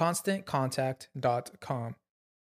ConstantContact.com.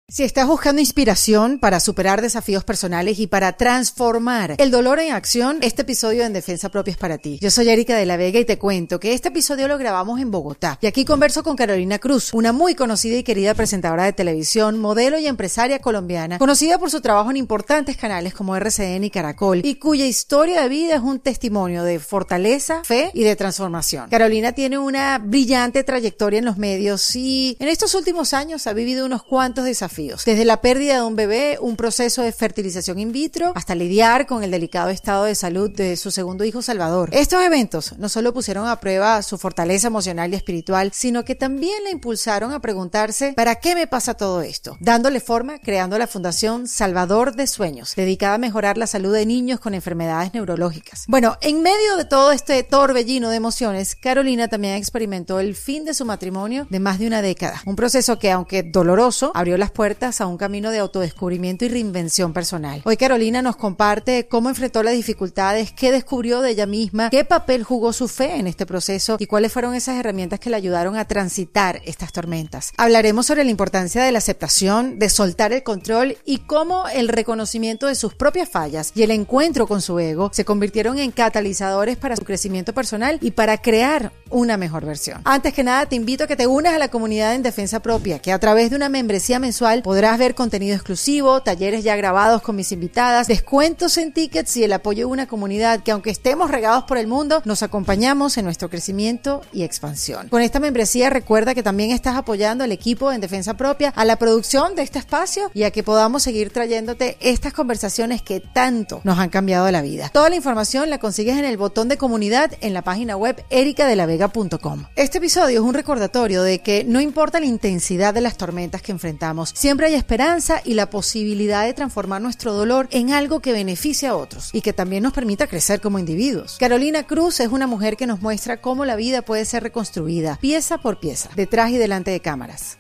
Si estás buscando inspiración para superar desafíos personales y para transformar el dolor en acción, este episodio en Defensa Propia es para ti. Yo soy Erika de la Vega y te cuento que este episodio lo grabamos en Bogotá. Y aquí converso con Carolina Cruz, una muy conocida y querida presentadora de televisión, modelo y empresaria colombiana, conocida por su trabajo en importantes canales como RCN y Caracol, y cuya historia de vida es un testimonio de fortaleza, fe y de transformación. Carolina tiene una brillante trayectoria en los medios y en estos últimos años ha vivido unos cuantos desafíos desde la pérdida de un bebé, un proceso de fertilización in vitro, hasta lidiar con el delicado estado de salud de su segundo hijo Salvador. Estos eventos no solo pusieron a prueba su fortaleza emocional y espiritual, sino que también la impulsaron a preguntarse, ¿para qué me pasa todo esto? Dándole forma, creando la Fundación Salvador de Sueños, dedicada a mejorar la salud de niños con enfermedades neurológicas. Bueno, en medio de todo este torbellino de emociones, Carolina también experimentó el fin de su matrimonio de más de una década. Un proceso que, aunque doloroso, abrió las puertas a un camino de autodescubrimiento y reinvención personal. Hoy Carolina nos comparte cómo enfrentó las dificultades, qué descubrió de ella misma, qué papel jugó su fe en este proceso y cuáles fueron esas herramientas que le ayudaron a transitar estas tormentas. Hablaremos sobre la importancia de la aceptación, de soltar el control y cómo el reconocimiento de sus propias fallas y el encuentro con su ego se convirtieron en catalizadores para su crecimiento personal y para crear una mejor versión. Antes que nada, te invito a que te unas a la comunidad en defensa propia, que a través de una membresía mensual podrás ver contenido exclusivo, talleres ya grabados con mis invitadas, descuentos en tickets y el apoyo de una comunidad que aunque estemos regados por el mundo, nos acompañamos en nuestro crecimiento y expansión. Con esta membresía recuerda que también estás apoyando al equipo en defensa propia, a la producción de este espacio y a que podamos seguir trayéndote estas conversaciones que tanto nos han cambiado la vida. Toda la información la consigues en el botón de comunidad en la página web ericadelavega.com. Este episodio es un recordatorio de que no importa la intensidad de las tormentas que enfrentamos, Siempre hay esperanza y la posibilidad de transformar nuestro dolor en algo que beneficie a otros y que también nos permita crecer como individuos. Carolina Cruz es una mujer que nos muestra cómo la vida puede ser reconstruida pieza por pieza, detrás y delante de cámaras.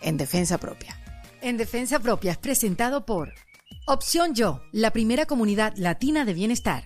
En defensa propia. En defensa propia es presentado por Opción Yo, la primera comunidad latina de bienestar.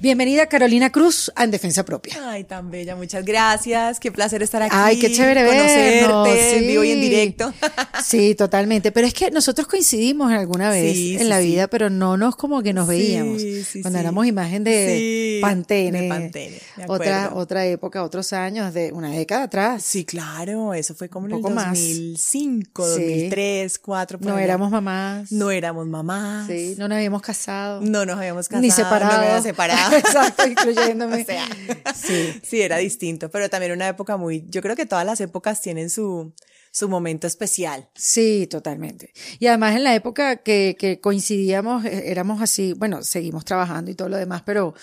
Bienvenida Carolina Cruz a En Defensa Propia. Ay, tan bella, muchas gracias. Qué placer estar aquí. Ay, qué chévere conocerte en vivo y en directo. Sí, totalmente. Pero es que nosotros coincidimos alguna vez en la vida, pero no nos como que nos veíamos. Cuando éramos imagen de Pantene. De Pantene. Otra, otra época, otros años, de una década atrás. Sí, claro. Eso fue como en el 2005, 2003, 2004. no éramos mamás. No éramos mamás. Sí, no nos habíamos casado. No nos habíamos casado. Ni separados. No separados Exacto, incluyéndome. o sea, sí. sí, era distinto, pero también una época muy, yo creo que todas las épocas tienen su, su momento especial. Sí, totalmente. Y además en la época que, que coincidíamos, eh, éramos así, bueno, seguimos trabajando y todo lo demás, pero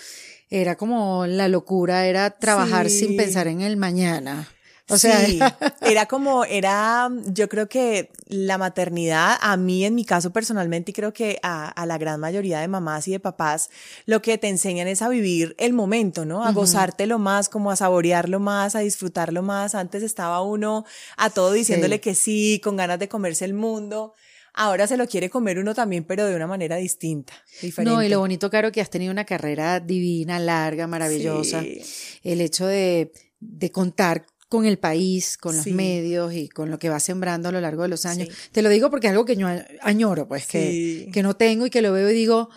era como la locura, era trabajar sin pensar en el mañana. O sea, sí, era como, era, yo creo que la maternidad, a mí en mi caso personalmente, y creo que a, a, la gran mayoría de mamás y de papás, lo que te enseñan es a vivir el momento, ¿no? A gozártelo más, como a saborearlo más, a disfrutarlo más. Antes estaba uno a todo diciéndole sí. que sí, con ganas de comerse el mundo. Ahora se lo quiere comer uno también, pero de una manera distinta, diferente. No, y lo bonito, Caro, que has tenido una carrera divina, larga, maravillosa. Sí. El hecho de, de contar con el país, con los sí. medios y con lo que va sembrando a lo largo de los años. Sí. Te lo digo porque es algo que yo añoro, pues, que, que no tengo y que lo veo y digo,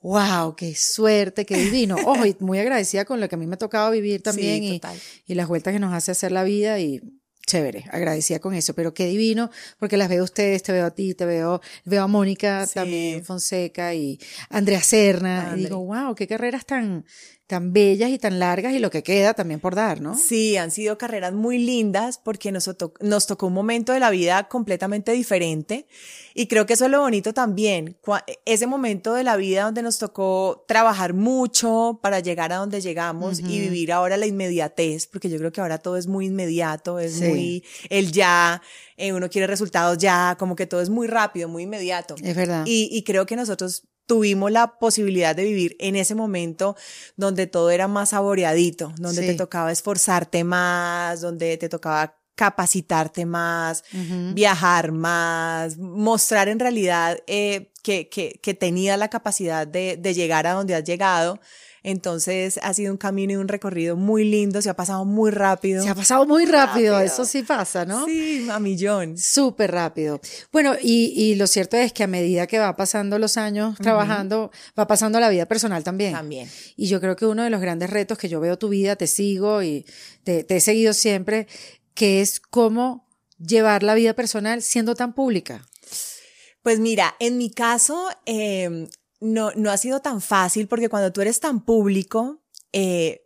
wow, qué suerte, qué divino. Ojo, y muy agradecida con lo que a mí me ha tocado vivir también y, y las vueltas que nos hace hacer la vida y chévere, agradecida con eso, pero qué divino, porque las veo a ustedes, te veo a ti, te veo, veo a Mónica sí. también, Fonseca y Andrea Serna, André. y digo, wow, qué carreras tan, tan bellas y tan largas y lo que queda también por dar, ¿no? Sí, han sido carreras muy lindas porque nos, to nos tocó un momento de la vida completamente diferente y creo que eso es lo bonito también, ese momento de la vida donde nos tocó trabajar mucho para llegar a donde llegamos uh -huh. y vivir ahora la inmediatez, porque yo creo que ahora todo es muy inmediato, es sí. muy el ya, eh, uno quiere resultados ya, como que todo es muy rápido, muy inmediato. Es verdad. Y, y creo que nosotros tuvimos la posibilidad de vivir en ese momento donde todo era más saboreadito, donde sí. te tocaba esforzarte más, donde te tocaba capacitarte más, uh -huh. viajar más, mostrar en realidad eh, que, que, que tenía la capacidad de, de llegar a donde has llegado. Entonces ha sido un camino y un recorrido muy lindo, se ha pasado muy rápido. Se ha pasado muy rápido, rápido. eso sí pasa, ¿no? Sí, a millón. Súper rápido. Bueno, y, y, lo cierto es que a medida que va pasando los años uh -huh. trabajando, va pasando la vida personal también. También. Y yo creo que uno de los grandes retos que yo veo tu vida, te sigo y te, te he seguido siempre, que es cómo llevar la vida personal siendo tan pública. Pues mira, en mi caso, eh, no, no ha sido tan fácil porque cuando tú eres tan público, eh,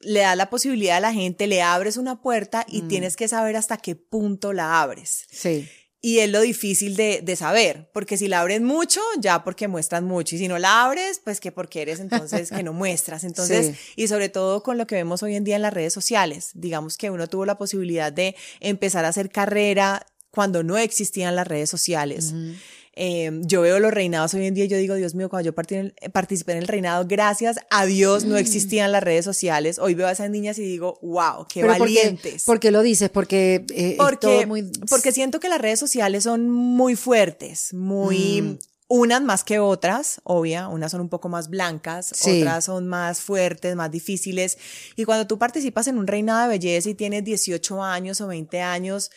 le das la posibilidad a la gente, le abres una puerta y mm. tienes que saber hasta qué punto la abres. Sí. Y es lo difícil de, de, saber, porque si la abres mucho, ya porque muestras mucho, y si no la abres, pues que porque eres entonces que no muestras. Entonces, sí. y sobre todo con lo que vemos hoy en día en las redes sociales, digamos que uno tuvo la posibilidad de empezar a hacer carrera cuando no existían las redes sociales. Uh -huh. Eh, yo veo los reinados hoy en día y yo digo, Dios mío, cuando yo participé en el reinado, gracias a Dios no mm. existían las redes sociales. Hoy veo a esas niñas y digo, wow, qué Pero valientes. ¿por qué, lo dices? Porque, eh, porque, muy... porque siento que las redes sociales son muy fuertes, muy... Mm. Unas más que otras, obvia, unas son un poco más blancas, sí. otras son más fuertes, más difíciles. Y cuando tú participas en un reinado de belleza y tienes 18 años o 20 años,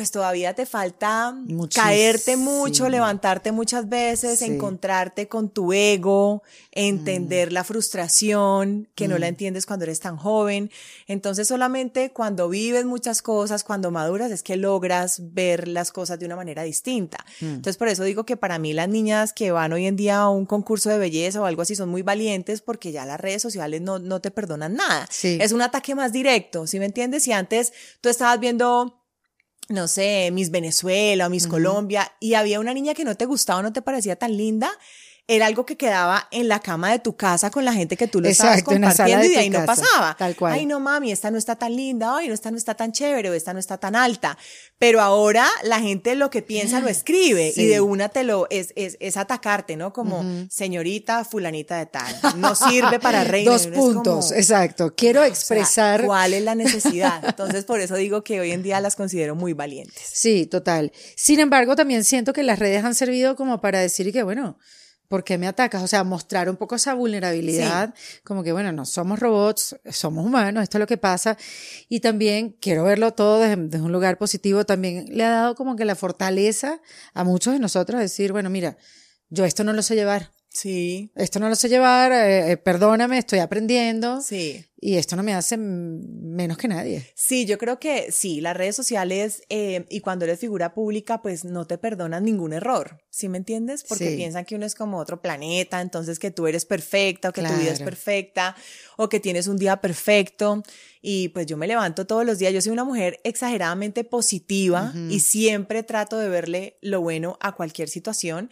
pues todavía te falta caerte mucho, levantarte muchas veces, sí. encontrarte con tu ego, entender mm. la frustración, que mm. no la mm. entiendes cuando eres tan joven. Entonces solamente cuando vives muchas cosas, cuando maduras, es que logras ver las cosas de una manera distinta. Mm. Entonces por eso digo que para mí las niñas que van hoy en día a un concurso de belleza o algo así son muy valientes porque ya las redes sociales no, no te perdonan nada. Sí. Es un ataque más directo, ¿sí me entiendes? Si antes tú estabas viendo no sé, Miss Venezuela o Miss uh -huh. Colombia, y había una niña que no te gustaba, no te parecía tan linda, era algo que quedaba en la cama de tu casa con la gente que tú lo Exacto, estabas compartiendo y de ahí casa, no pasaba. Tal cual. Ay, no mami, esta no está tan linda, ay, no, esta no está tan chévere, o esta no está tan alta. Pero ahora la gente lo que piensa lo escribe sí. y de una te lo es, es, es atacarte, ¿no? Como uh -huh. señorita fulanita de tal. No sirve para reina. Dos puntos, como, exacto. Quiero expresar. O sea, ¿Cuál es la necesidad? Entonces, por eso digo que hoy en día las considero muy valientes. Sí, total. Sin embargo, también siento que las redes han servido como para decir que, bueno, ¿por qué me atacas? O sea, mostrar un poco esa vulnerabilidad, sí. como que, bueno, no somos robots, somos humanos, esto es lo que pasa. Y también quiero verlo todo desde, desde, un lugar positivo, también le ha dado como que la fortaleza a muchos de nosotros decir, bueno, mira, yo esto no lo sé llevar. Sí. Esto no lo sé llevar, eh, eh, perdóname, estoy aprendiendo. Sí. Y esto no me hace menos que nadie. Sí, yo creo que sí, las redes sociales eh, y cuando eres figura pública, pues no te perdonan ningún error, ¿sí me entiendes? Porque Sí. piensan que uno es como otro planeta, entonces que tú eres perfecta o que tu vida es perfecta o que tienes un día perfecto. Y pues yo me levanto todos los días, yo soy una mujer exageradamente positiva y siempre trato de verle lo bueno a cualquier situación.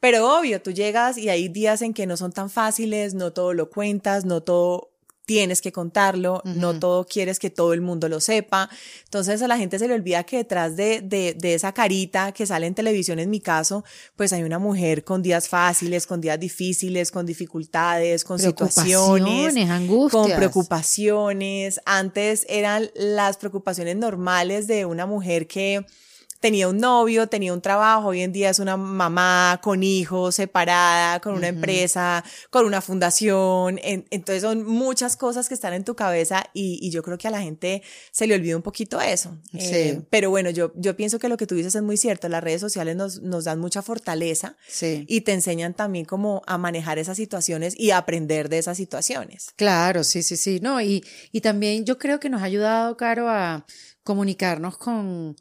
Pero obvio, tú llegas y hay días en que no son tan fáciles, no todo lo cuentas, no todo tienes que contarlo, no todo quieres que todo el mundo lo sepa. Entonces a la gente se le olvida que detrás de, de, de esa carita que sale en televisión, en mi caso, pues hay una mujer con días fáciles, con días difíciles, con dificultades, con situaciones, Preocupaciones, angustias. con preocupaciones. Antes eran las preocupaciones normales de una mujer que tenía un novio, tenía un trabajo, hoy en día es una mamá con hijos, separada, con una empresa, con una fundación. En- entonces son muchas cosas que están en tu cabeza y, y yo creo que a la gente se le olvida un poquito eso. Eh, Sí. pero bueno, yo, yo pienso que lo que tú dices es muy cierto. Las redes sociales nos, nos dan mucha fortaleza Sí. y te enseñan también cómo a manejar esas situaciones y a aprender de esas situaciones. Claro, sí, sí, sí. No, y, y también yo creo que nos ha ayudado, Caro, a comunicarnos con,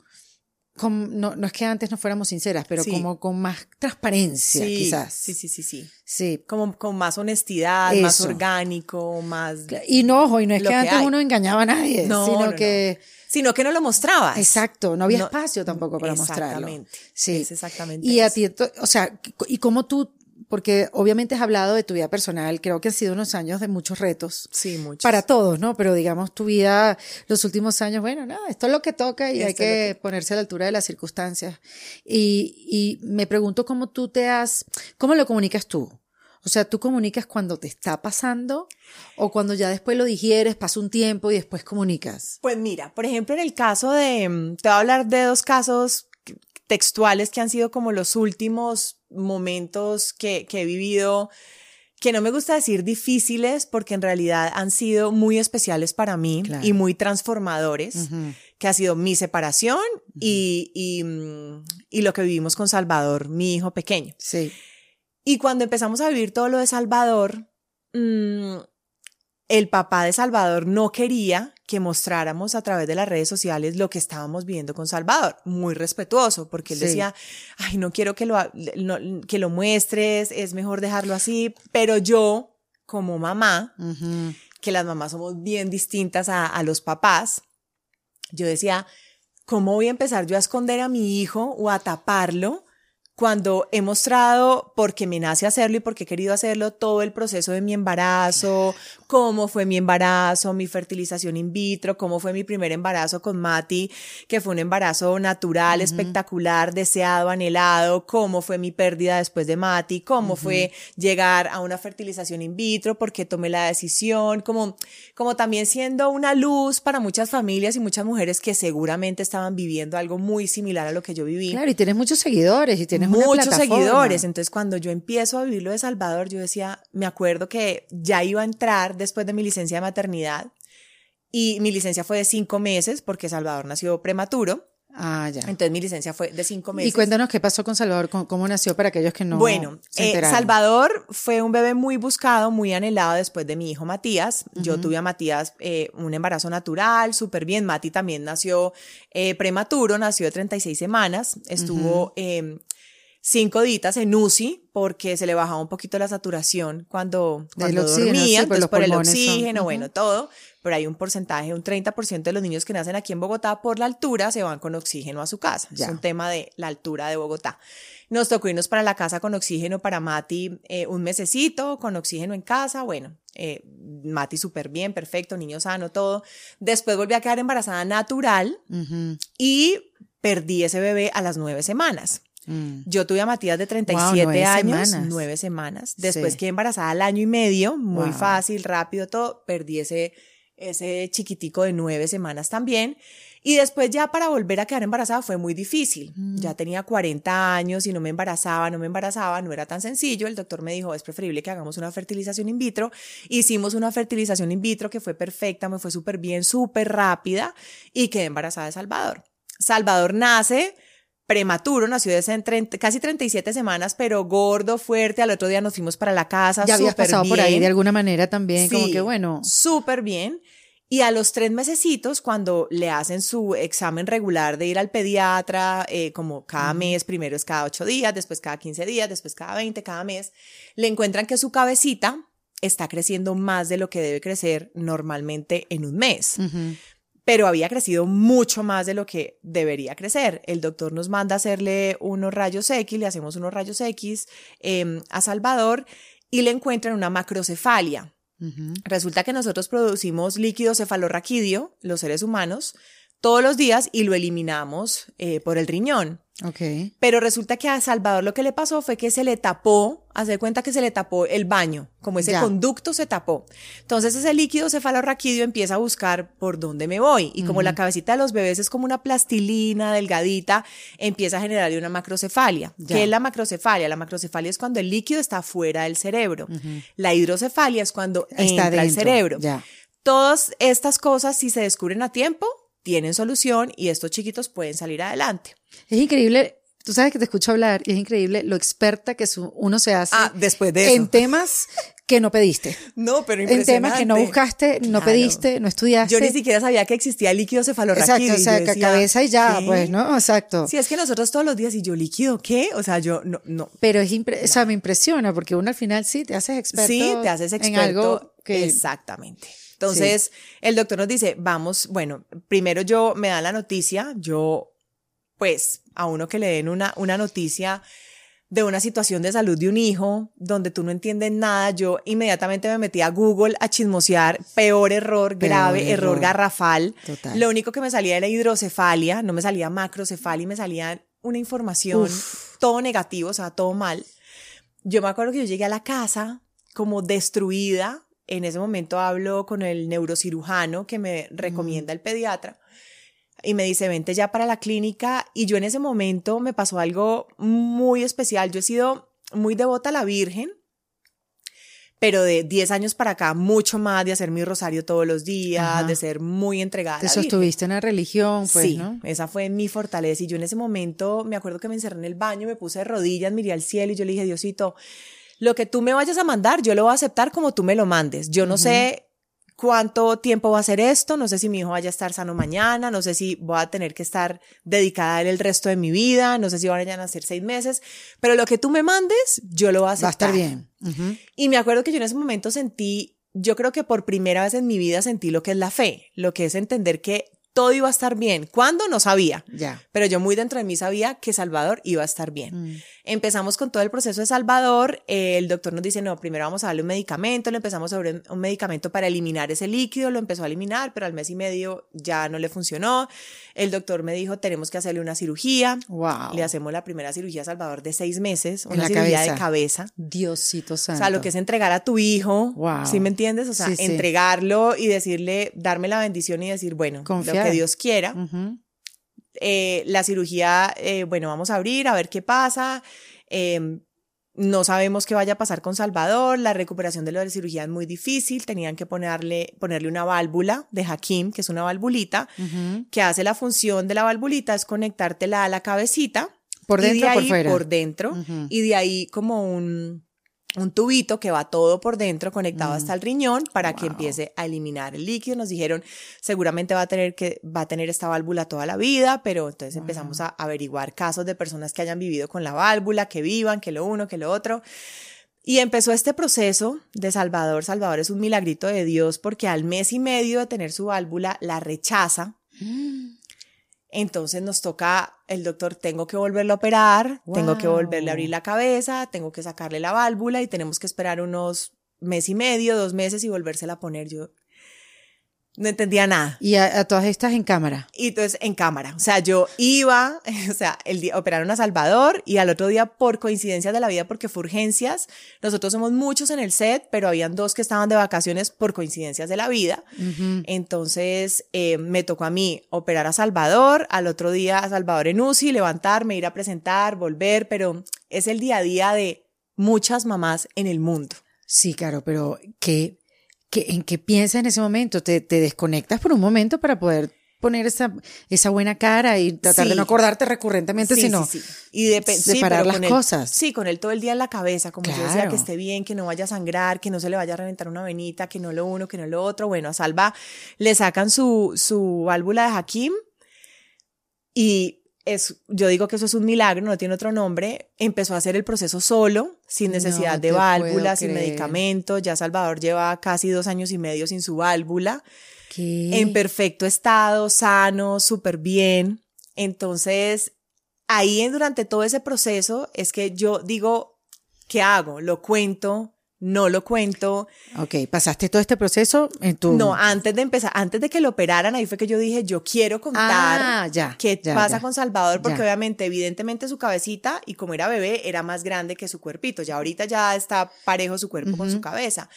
con no, no es que antes no fuéramos sinceras, pero Sí. como con más transparencia, quizás. Sí, sí, sí, sí. Sí. Como con más honestidad, más orgánico, más... Y no, ojo, y no es que que antes hay. uno engañaba a nadie, No, sino no, no. que, Sino que no lo mostrabas. exacto, no había espacio tampoco para mostrarlo. Exactamente. Sí. Es exactamente Y a ti, o sea, y como tú, porque obviamente has hablado de tu vida personal, creo que han sido unos años de muchos retos. Sí, mucho. Para todos, ¿no? Pero digamos tu vida, los últimos años, bueno, nada, esto es lo que toca y hay Esto que, lo ponerse a la altura de las circunstancias. Y, y me pregunto cómo tú te has, ¿cómo lo comunicas tú? O sea, ¿tú comunicas cuando te está pasando o cuando ya después lo digieres, pasa un tiempo y después comunicas? Pues mira, por ejemplo, en el caso de, mm, te voy a hablar de dos casos textuales que han sido como los últimos momentos que, que he vivido, que no me gusta decir difíciles porque en realidad han sido muy especiales para mí Claro. y muy transformadores, que ha sido mi separación y, y, mm, y lo que vivimos con Salvador, mi hijo pequeño. Sí. Y cuando empezamos a vivir todo lo de Salvador, mm, el papá de Salvador no quería que mostráramos a través de las redes sociales lo que estábamos viendo con Salvador. Muy respetuoso, porque él Sí. decía, ay, no quiero que lo, no- que lo muestres, es mejor dejarlo así. Pero yo, como mamá, que las mamás somos bien distintas a, a los papás, yo decía, ¿cómo voy a empezar yo a esconder a mi hijo o a taparlo cuando he mostrado, porque me nace hacerlo y porque he querido hacerlo, todo el proceso de mi embarazo, cómo fue mi embarazo, mi fertilización in vitro, cómo fue mi primer embarazo con Mati, que fue un embarazo natural, espectacular, deseado, anhelado, cómo fue mi pérdida después de Mati, cómo fue llegar a una fertilización in vitro, porque tomé la decisión, como, como también siendo una luz para muchas familias y muchas mujeres que seguramente estaban viviendo algo muy similar a lo que yo viví. Claro, y tienes muchos seguidores y tienes muchos seguidores. Entonces, cuando yo empiezo a vivir lo de Salvador, yo decía, me acuerdo que ya iba a entrar después de mi licencia de maternidad y mi licencia fue de cinco meses porque Salvador nació prematuro. Ah, ya. Entonces, mi licencia fue de cinco meses. Y cuéntanos qué pasó con Salvador, cómo, cómo nació para aquellos que no Bueno, se eh. Salvador fue un bebé muy buscado, muy anhelado después de mi hijo Matías. Yo tuve a Matías eh, un embarazo natural, súper bien. Mati también nació eh, prematuro, nació de 36 semanas. Estuvo cinco días en UCI porque se le bajaba un poquito la saturación cuando, cuando oxígeno, dormía, sí, pues entonces por el son- oxígeno, bueno, todo. Pero hay un porcentaje, un 30% de los niños que nacen aquí en Bogotá por la altura se van con oxígeno a su casa. Ya. Es un tema de la altura de Bogotá. Nos tocó irnos para la casa con oxígeno para Mati eh, un mesecito, con oxígeno en casa. Bueno, eh, Mati súper bien, perfecto, niño sano, todo. Después volví a quedar embarazada natural y perdí ese bebé a las nueve semanas. Mm. Yo tuve a Matías de 37 nueve años, semanas. nueve semanas. Después Sí. quedé embarazada al año y medio, muy Wow. fácil, rápido, todo. Perdí ese, ese chiquitico de nueve semanas también. Y después ya para volver a quedar embarazada fue muy difícil. Mm. Ya tenía 40 años y no me embarazaba, no me embarazaba, no era tan sencillo. El doctor me dijo, es preferible que hagamos una fertilización in vitro. Hicimos una fertilización in vitro que fue perfecta, me fue súper bien, súper rápida y quedé embarazada de Salvador. Salvador nace prematuro, nació de casi 37 semanas, pero gordo, fuerte. Al otro día nos fuimos para la casa. Ya habías pasado por ahí de alguna manera también, como que bueno. Súper bien. Y a los tres mesecitos, cuando le hacen su examen regular de ir al pediatra, eh, como cada mes, primero es cada ocho días, después cada 15 días, después cada 20, cada mes, le encuentran que su cabecita está creciendo más de lo que debe crecer normalmente en un mes pero había crecido mucho más de lo que debería crecer. El doctor nos manda a hacerle unos rayos X, le hacemos unos rayos X em, a Salvador y le encuentran una macrocefalia. Resulta que nosotros producimos líquido cefalorraquídeo, los seres humanos, todos los días y lo eliminamos eh, por el riñón. Okay. Pero resulta que a Salvador lo que le pasó fue que se le tapó, hace cuenta que se le tapó el baño, como ese conducto se tapó. Entonces ese líquido cefalorraquídeo empieza a buscar por dónde me voy. Y como la cabecita de los bebés es como una plastilina delgadita, empieza a generarle una macrocefalia. ¿Qué es la macrocefalia? La macrocefalia es cuando el líquido está fuera del cerebro. La hidrocefalia es cuando está entra el cerebro. Ya. Todas estas cosas, si se descubren a tiempo, tienen solución y estos chiquitos pueden salir adelante. Es increíble, tú sabes que te escucho hablar y es increíble lo experta que uno se hace ah, después de eso. en temas que no pediste. No, pero En temas que no buscaste, no pediste, no estudiaste. Yo ni siquiera sabía que existía líquido cefalorraquídeo. Exacto, o sea, cabeza y ya, pues, ¿no? Exacto. Sí, es que nosotros todos los días, y yo líquido, ¿qué? O sea, yo no, no. Pero es o sea, me impresiona porque uno al final sí te haces experto. Sí, te haces experto. En algo que... Exactamente. Entonces, el doctor nos dice, vamos, bueno, primero yo me da la noticia, yo, pues, a uno que le den una, una noticia de una situación de salud de un hijo donde tú no entiendes nada, yo inmediatamente me metí a Google a chismosear, peor error, grave, error, garrafal. Lo único que me salía era hidrocefalia, no me salía macrocefalia, me salía una información, todo negativo, o sea, todo mal. Yo me acuerdo que yo llegué a la casa como destruida, en ese momento hablo con el neurocirujano que me recomienda el pediatra y me dice, vente ya para la clínica. Y yo en ese momento me pasó algo muy especial. Yo he sido muy devota a la Virgen, pero de 10 años para acá, mucho más de hacer mi rosario todos los días, de ser muy entregada. Te sostuviste en la religión, pues, sí, esa fue mi fortaleza. Y yo en ese momento me acuerdo que me encerré en el baño, me puse de rodillas, miré al cielo y yo le dije, Diosito, lo que tú me vayas a mandar, yo lo voy a aceptar como tú me lo mandes. Yo no sé cuánto tiempo va a ser esto, no sé si mi hijo vaya a estar sano mañana, no sé si voy a tener que estar dedicada a él el resto de mi vida, no sé si van a nacer seis meses, pero lo que tú me mandes, yo lo voy a aceptar. Va a estar bien. Y me acuerdo que yo en ese momento sentí, yo creo que por primera vez en mi vida sentí lo que es la fe, lo que es entender que todo iba a estar bien. ¿Cuándo? No sabía. Ya. Pero yo muy dentro de mí sabía que Salvador iba a estar bien. Mm. Empezamos con todo el proceso de Salvador. el doctor nos dice, no, primero vamos a darle un medicamento. Le empezamos a dar un medicamento para eliminar ese líquido. Lo empezó a eliminar, pero al mes y medio ya no le funcionó. El doctor me dijo, tenemos que hacerle una cirugía. Wow. Le hacemos la primera cirugía a Salvador de seis meses. Una cirugía de cabeza. Diosito santo. O sea, lo que es entregar a tu hijo. Wow. ¿Sí me entiendes? O sea, entregarlo y decirle, darme la bendición y decir, bueno, Confiar. Que Dios quiera. Eh, la cirugía, eh, bueno, vamos a abrir, a ver qué pasa. Em, no sabemos qué vaya a pasar con Salvador, la recuperación de la cirugía es muy difícil, tenían que ponerle, ponerle una válvula de Hakim, que es una valvulita, que hace la función de la valvulita, es conectártela a la cabecita. Por dentro, por fuera. Por dentro, y de ahí como un, un tubito que va todo por dentro conectado hasta el riñón para que empiece a eliminar el líquido. Nos dijeron, seguramente va a tener que va a tener esta válvula toda la vida, pero entonces empezamos a averiguar casos de personas que hayan vivido con la válvula, que vivan, que lo uno, que lo otro. Y empezó este proceso de Salvador. Salvador es un milagrito de Dios porque al mes y medio de tener su válvula la rechaza. Entonces nos toca, el doctor, tengo que volverlo a operar, tengo que volverle a abrir la cabeza, tengo que sacarle la válvula y tenemos que esperar unos mes y medio, dos meses y volvérsela a poner. Yo no entendía nada. Y a, todas estas en cámara. Y entonces en cámara. O sea, yo iba, o sea, el día operaron a Salvador y al otro día, por coincidencia de la vida, porque fue urgencias, nosotros somos muchos en el set, pero habían dos que estaban de vacaciones por coincidencias de la vida. Entonces eh, me tocó a mí operar a Salvador, al otro día a Salvador en UCI, levantarme, ir a presentar, volver, pero es el día a día de muchas mamás en el mundo. Sí, claro, pero qué ¿en qué piensas en ese momento? ¿Te, desconectas por un momento para poder poner esa, esa buena cara y tratar de no acordarte recurrentemente, sino sí, Y de, separar las cosas. sí, con él todo el día en la cabeza, como yo decía, que esté bien, que no vaya a sangrar, que no se le vaya a reventar una venita, que no lo uno, que no lo otro. Bueno, a Salva le sacan su, su válvula de Hakim y es, yo digo que eso es un milagro, no tiene otro nombre, empezó a hacer el proceso solo, sin necesidad de válvula, sin medicamento, ya Salvador lleva casi dos años y medio sin su válvula, en perfecto estado, sano, súper bien. Entonces, ahí durante todo ese proceso es que yo digo, ¿qué hago? Lo cuento, no lo cuento. Ok, pasaste todo este proceso en tu... No, antes de empezar, antes de que lo operaran, ahí fue que yo dije, yo quiero contar ah, ya, qué pasa con Salvador, porque obviamente, evidentemente su cabecita, y como era bebé, era más grande que su cuerpito. Ya ahorita ya está parejo su cuerpo con su cabeza.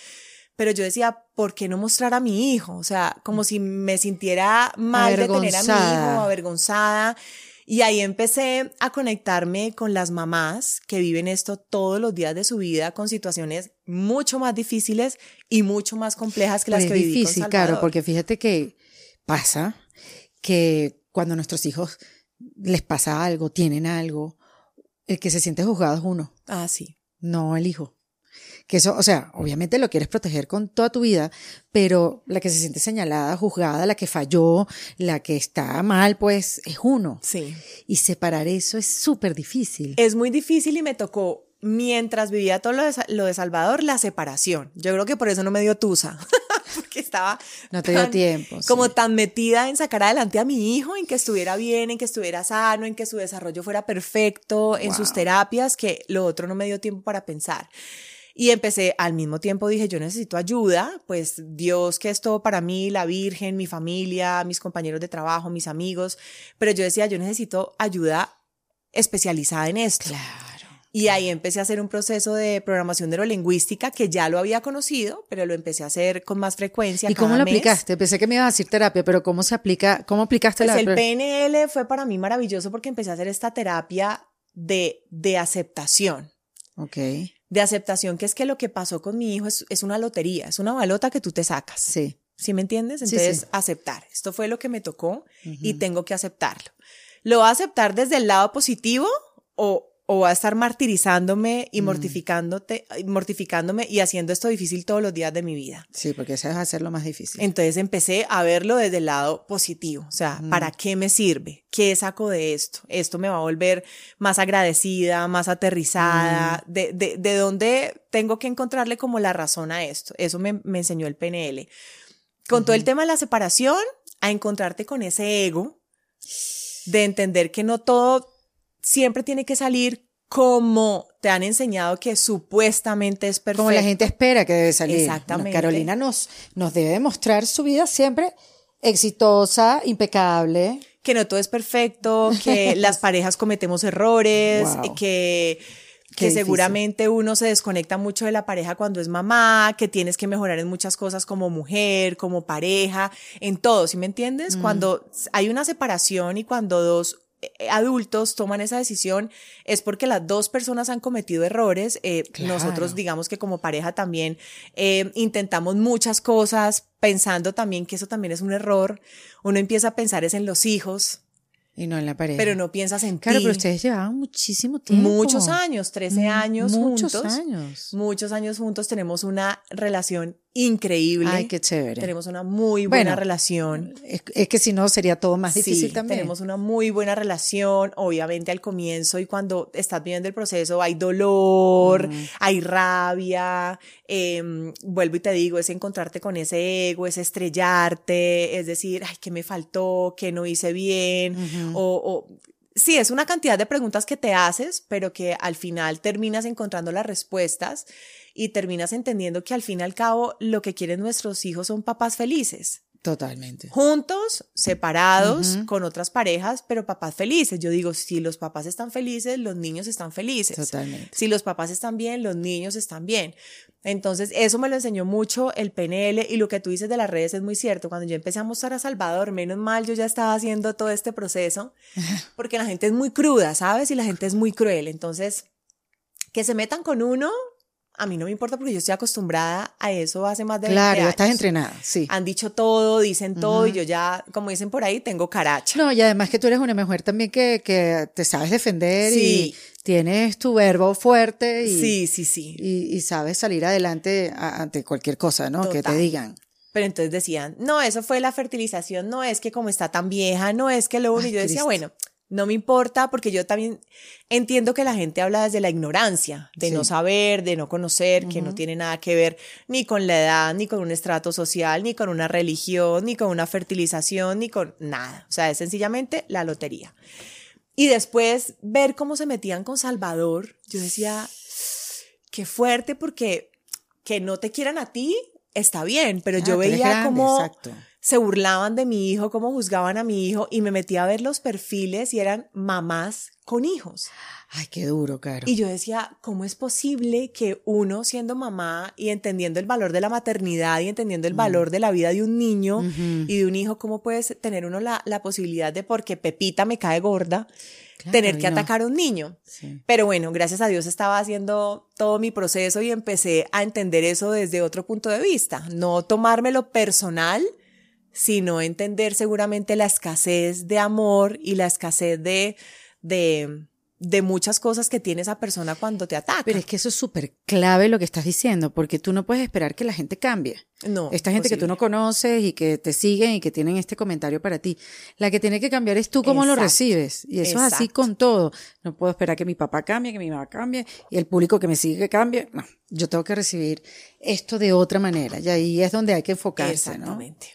Pero yo decía, ¿por qué no mostrar a mi hijo? O sea, como si me sintiera mal de tener a mi hijo, avergonzada. Y ahí empecé a conectarme con las mamás que viven esto todos los días de su vida con situaciones mucho más difíciles y mucho más complejas que las pues que viví difícil, con claro, porque fíjate que pasa que cuando a nuestros hijos les pasa algo, tienen algo, el que se siente juzgado es uno. Ah, sí. No el hijo. Que eso, o sea, obviamente lo quieres proteger con toda tu vida, pero la que se siente señalada, juzgada, la que falló, la que está mal, pues es uno. Sí. Y separar eso es súper difícil. Es muy difícil y me tocó mientras vivía todo lo de, lo de, Salvador, la separación. Yo creo que por eso no me dio tusa, porque estaba no te dio tiempo, como tan metida en sacar adelante a mi hijo, en que estuviera bien, en que estuviera sano, en que su desarrollo fuera perfecto, en sus terapias, que lo otro no me dio tiempo para pensar. Y empecé, al mismo tiempo dije, yo necesito ayuda, pues Dios que es todo para mí, la Virgen, mi familia, mis compañeros de trabajo, mis amigos, pero yo decía, yo necesito ayuda especializada en esto. Claro. Y ahí empecé a hacer un proceso de programación neurolingüística que ya lo había conocido, pero lo empecé a hacer con más frecuencia. ¿Y cómo lo aplicaste? Pensé que me ibas a decir terapia, pero ¿cómo se aplica? ¿Cómo aplicaste pues la El PNL fue para mí maravilloso porque empecé a hacer esta terapia de, de aceptación. Ok de aceptación, que es que lo que pasó con mi hijo es, una lotería, es una balota que tú te sacas. Sí. ¿Sí me entiendes? Entonces, aceptar. Esto fue lo que me tocó y tengo que aceptarlo. ¿Lo voy a aceptar desde el lado positivo o, o va a estar martirizándome y mm. mortificándote, mortificándome y haciendo esto difícil todos los días de mi vida. Sí, porque eso es hacerlo más difícil. Entonces empecé a verlo desde el lado positivo, o sea, mm. ¿para qué me sirve? ¿Qué saco de esto? Esto me va a volver más agradecida, más aterrizada, mm. de, de, de dónde tengo que encontrarle como la razón a esto. Eso me, me enseñó el PNL. Con todo el tema de la separación, a encontrarte con ese ego, de entender que no todo siempre tiene que salir como te han enseñado que supuestamente es perfecto. Como la gente espera que debe salir. Exactamente. Carolina nos, nos debe demostrar su vida siempre exitosa, impecable. Que no todo es perfecto, que las parejas cometemos errores, que, que seguramente uno se desconecta mucho de la pareja cuando es mamá, que tienes que mejorar en muchas cosas como mujer, como pareja, en todo, ¿sí me entiendes? Mm. Cuando hay una separación y cuando dos adultos toman esa decisión es porque las dos personas han cometido errores. Eh, nosotros, digamos que como pareja también eh, intentamos muchas cosas pensando también que eso también es un error. Uno empieza a pensar es en los hijos, y no en la pareja. Pero no piensas en claro, ti. pero ustedes llevaban muchísimo tiempo. Muchos años, 13 años muchos juntos. Muchos años. Muchos años juntos. Tenemos una relación increíble. Ay, qué chévere. Tenemos una muy buena relación. Es, que si no sería todo más difícil también. Tenemos una muy buena relación. Obviamente al comienzo y cuando estás viviendo el proceso hay dolor, mm. hay rabia. Em, vuelvo y te digo, es encontrarte con ese ego, es estrellarte, es decir, ay, ¿qué me faltó? ¿Qué no hice bien? o, o sí, es una cantidad de preguntas que te haces, pero que al final terminas encontrando las respuestas y terminas entendiendo que al fin y al cabo lo que quieren nuestros hijos son papás felices. Totalmente. Juntos, separados, con otras parejas, pero papás felices. Yo digo, si los papás están felices, los niños están felices. Totalmente. Si los papás están bien, los niños están bien. Entonces, eso me lo enseñó mucho el PNL y lo que tú dices de las redes es muy cierto. Cuando yo empecé a mostrar a Salvador, menos mal yo ya estaba haciendo todo este proceso, porque la gente es muy cruda, ¿sabes? Y la gente es muy cruel. Entonces, que se metan con uno a mí no me importa porque yo estoy acostumbrada a eso hace más de claro, 20 años. estás entrenada, sí. Han dicho todo, dicen todo y yo ya, como dicen por ahí, tengo caracha. No, y además que tú eres una mujer también que, que te sabes defender Sí. y tienes tu verbo fuerte y, sí, sí, sí. y, y sabes salir adelante ante cualquier cosa, ¿no? Que te digan. Pero entonces decían, no, eso fue la fertilización, no es que como está tan vieja, no es que lo uno. Ay, Y yo decía, Cristo. bueno, no me importa porque yo también entiendo que la gente habla desde la ignorancia, de Sí. no saber, de no conocer, que no tiene nada que ver ni con la edad, ni con un estrato social, ni con una religión, ni con una fertilización, ni con nada. O sea, es sencillamente la lotería. Y después ver cómo se metían con Salvador, yo decía, qué fuerte porque que no te quieran a ti está bien, pero Ah, yo eres veía grande, cómo exacto. Se burlaban de mi hijo, cómo juzgaban a mi hijo y me metía a ver los perfiles y eran mamás con hijos. Ay, qué duro, Caro. Y yo decía, ¿cómo es posible que uno siendo mamá y entendiendo el valor de la maternidad y entendiendo Mm. el valor de la vida de un niño y de un hijo, cómo puede tener uno la, la posibilidad de porque Pepita me cae gorda, Claro, tener que no. atacar a un niño? Sí. Pero bueno, gracias a Dios estaba haciendo todo mi proceso y empecé a entender eso desde otro punto de vista. No tomármelo personal, sino entender seguramente la escasez de amor y la escasez de, de, de muchas cosas que tiene esa persona cuando te ataca. Pero es que eso es súper clave lo que estás diciendo, porque tú no puedes esperar que la gente cambie. no, Esta gente que tú no conoces y que te siguen y que tienen este comentario para ti. La que tiene que cambiar es tú cómo lo recibes. Y eso es así con todo. No puedo esperar que mi papá cambie, que mi mamá cambie y el público que me sigue que cambie. No, yo tengo que recibir esto de otra manera. Y ahí es donde hay que enfocarse, ¿no? Exactamente.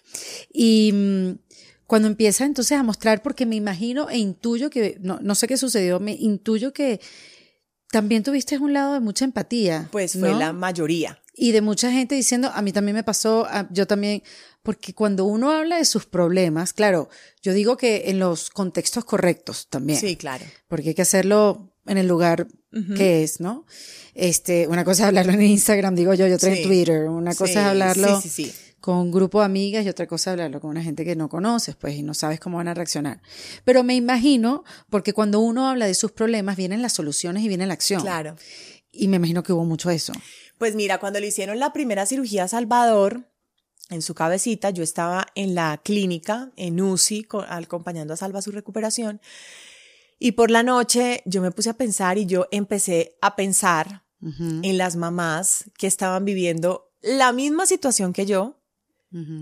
Y mm, cuando empieza entonces a mostrar, porque me imagino e intuyo que, no, no sé qué sucedió, me intuyo que también tuviste un lado de mucha empatía. Pues fue ¿no? la mayoría. Y de mucha gente diciendo, a mí también me pasó, a- yo también, porque cuando uno habla de sus problemas, claro, yo digo que en los contextos correctos también, Sí, claro. porque hay que hacerlo en el lugar que es, ¿no? Este, una cosa es hablarlo en Instagram, digo yo, y otra en. Twitter, una cosa Sí, es hablarlo Sí, sí, sí. Con un grupo de amigas y otra cosa hablarlo con una gente que no conoces, pues, y no sabes cómo van a reaccionar. Pero me imagino, porque cuando uno habla de sus problemas, vienen las soluciones y viene la acción. Claro. Y me imagino que hubo mucho eso. Pues mira, cuando le hicieron la primera cirugía a Salvador, en su cabecita, yo estaba en la clínica, en UCI, co- acompañando a Salva su recuperación. Y por la noche yo me puse a pensar y yo empecé a pensar en las mamás que estaban viviendo la misma situación que yo,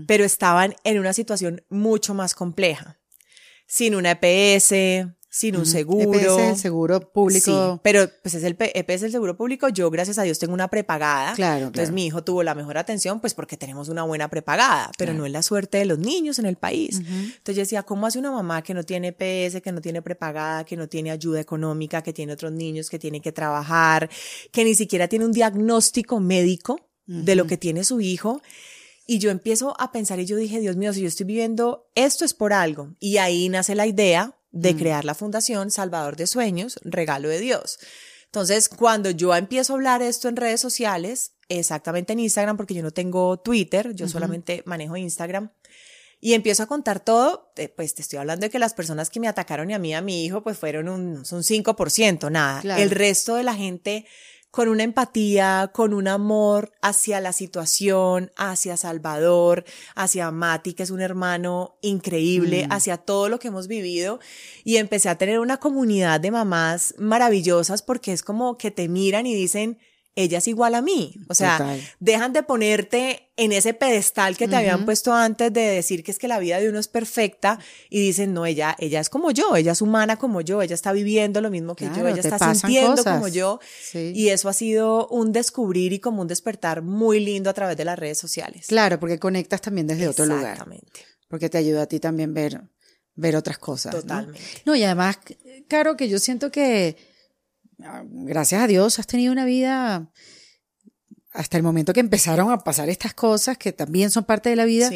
pero estaban en una situación mucho más compleja. Sin una EPS, sin un seguro. EPS es el seguro público. Sí, pero pues es el EPS el seguro público. Yo, gracias a Dios, tengo una prepagada. Claro, Entonces claro. mi hijo tuvo la mejor atención, pues porque tenemos una buena prepagada, pero Claro. no es la suerte de los niños en el país. Entonces yo decía, ¿cómo hace una mamá que no tiene EPS, que no tiene prepagada, que no tiene ayuda económica, que tiene otros niños, que tiene que trabajar, que ni siquiera tiene un diagnóstico médico de lo que tiene su hijo? Y yo empiezo a pensar y yo dije, Dios mío, si yo estoy viviendo, esto es por algo. Y ahí nace la idea de crear la fundación Salvador de Sueños, Regalo de Dios. Entonces, cuando yo empiezo a hablar esto en redes sociales, exactamente en Instagram, porque yo no tengo Twitter, yo solamente manejo Instagram, y empiezo a contar todo, pues te estoy hablando de que las personas que me atacaron y a mí a mi hijo, pues fueron un, un 5%, nada. Claro. El resto de la gente con una empatía, con un amor hacia la situación, hacia Salvador, hacia Mati, que es un hermano increíble, hacia todo lo que hemos vivido. Y empecé a tener una comunidad de mamás maravillosas porque es como que te miran y dicen, ella es igual a mí. O sea, Total. dejan de ponerte en ese pedestal que te habían puesto antes de decir que es que la vida de uno es perfecta y dicen, no, ella, ella es como yo, ella es humana como yo, ella está viviendo lo mismo que yo, Claro, ella está sintiendo cosas. como yo. Sí. Y eso ha sido un descubrir y como un despertar muy lindo a través de las redes sociales. Claro, porque conectas también desde otro lugar. Exactamente. Porque te ayuda a ti también ver, ver otras cosas. ¿no? Totalmente. No, y además, Caro, que yo siento que, gracias a Dios, has tenido una vida hasta el momento que empezaron a pasar estas cosas que también son parte de la vida,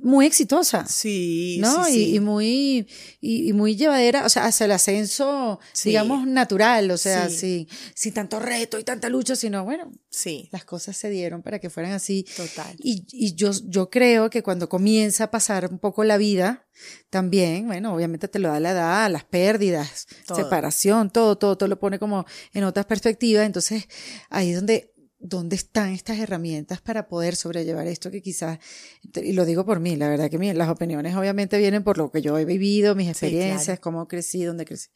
muy exitosa. sí, ¿no? sí, Y, sí. y muy, y, y muy llevadera, o sea, hacia el ascenso, Sí. digamos, natural, o sea, Sí. sin, sin tanto reto y tanta lucha, sino, bueno, sí, las cosas se dieron para que fueran así. total. Y, y yo, yo creo que cuando comienza a pasar un poco la vida, también, bueno, obviamente te lo da la edad, las pérdidas, Todo. separación, todo, todo, todo lo pone como en otras perspectivas. Entonces, ahí es donde ¿dónde están estas herramientas para poder sobrellevar esto que quizás, y lo digo por mí, la verdad que las opiniones obviamente vienen por lo que yo he vivido, mis experiencias, cómo crecí, dónde crecí.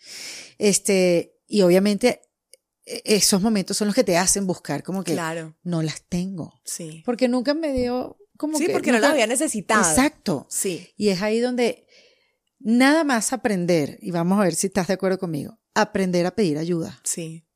Este, y obviamente e, esos momentos son los que te hacen buscar como que claro. no las tengo. Sí. Porque nunca me dio como sí, que... Sí, porque no las había necesitado. Exacto. Sí. Y es ahí donde nada más aprender, y vamos a ver si estás de acuerdo conmigo, aprender a pedir ayuda. Sí.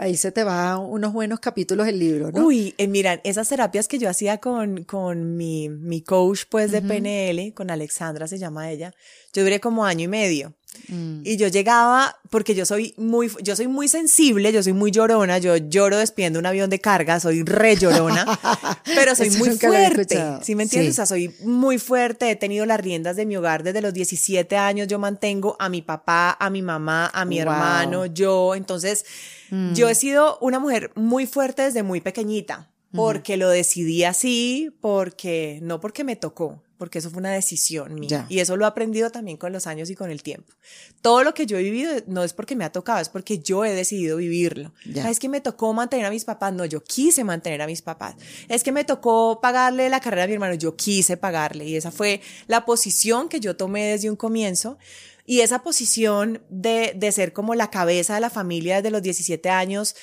Ahí se te va unos buenos capítulos del libro, ¿no? Uy, eh, miran, esas terapias que yo hacía con, con mi, mi coach, pues, de PNL, con Alexandra se llama ella, yo duré como año y medio. Mm. Y yo llegaba, porque yo soy muy, yo soy muy sensible, yo soy muy llorona, yo lloro despidiendo un avión de carga, soy re llorona, pero soy muy fuerte, ¿sí me entiendes? O sea, soy muy fuerte, he tenido las riendas de mi hogar desde los 17 años, yo mantengo a mi papá, a mi mamá, a mi hermano, yo, entonces, mm. yo he sido una mujer muy fuerte desde muy pequeñita, porque lo decidí así, porque, no porque me tocó, porque eso fue una decisión mía. Y eso lo he aprendido también con los años y con el tiempo. Todo lo que yo he vivido no es porque me ha tocado, es porque yo he decidido vivirlo. Es que me tocó mantener a mis papás, no, yo quise mantener a mis papás. Es que me tocó pagarle la carrera a mi hermano, yo quise pagarle. Y esa fue la posición que yo tomé desde un comienzo. Y esa posición de, de ser como la cabeza de la familia desde los 17 años,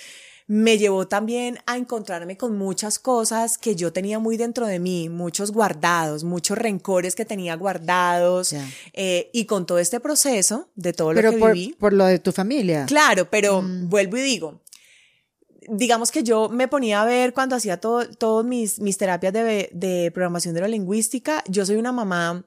me llevó también a encontrarme con muchas cosas que yo tenía muy dentro de mí, muchos guardados, muchos rencores que tenía guardados eh, y con todo este proceso de todo lo que por, viví. Por lo de tu familia. Claro, pero mm. vuelvo y digo, digamos que yo me ponía a ver cuando hacía todas todo mis, mis terapias de, de programación neurolingüística, yo soy una mamá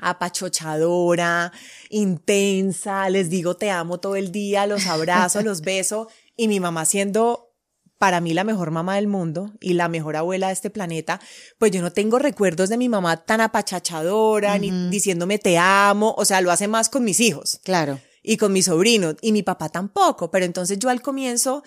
apachochadora, intensa, les digo te amo todo el día, los abrazo, los beso, y mi mamá siendo para mí la mejor mamá del mundo y la mejor abuela de este planeta, pues yo no tengo recuerdos de mi mamá tan apachachadora, ni diciéndome te amo, o sea, lo hace más con mis hijos. Claro. Y con mis sobrinos, y mi papá tampoco, pero entonces yo al comienzo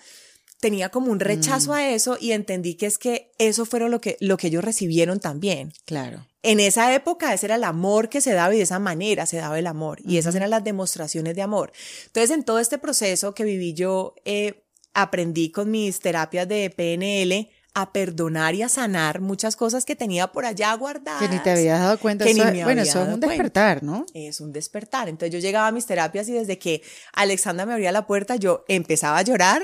tenía como un rechazo mm. a eso y entendí que es que eso fue lo que, lo que ellos recibieron también. Claro. En esa época ese era el amor que se daba y de esa manera se daba el amor y esas eran las demostraciones de amor. Entonces en todo este proceso que viví yo, eh, aprendí con mis terapias de PNL a perdonar y a sanar muchas cosas que tenía por allá guardadas. Que ni te habías dado cuenta. bueno, eso es un despertar, ¿no? Es un despertar. Entonces yo llegaba a mis terapias y desde que Alexandra me abría la puerta, yo empezaba a llorar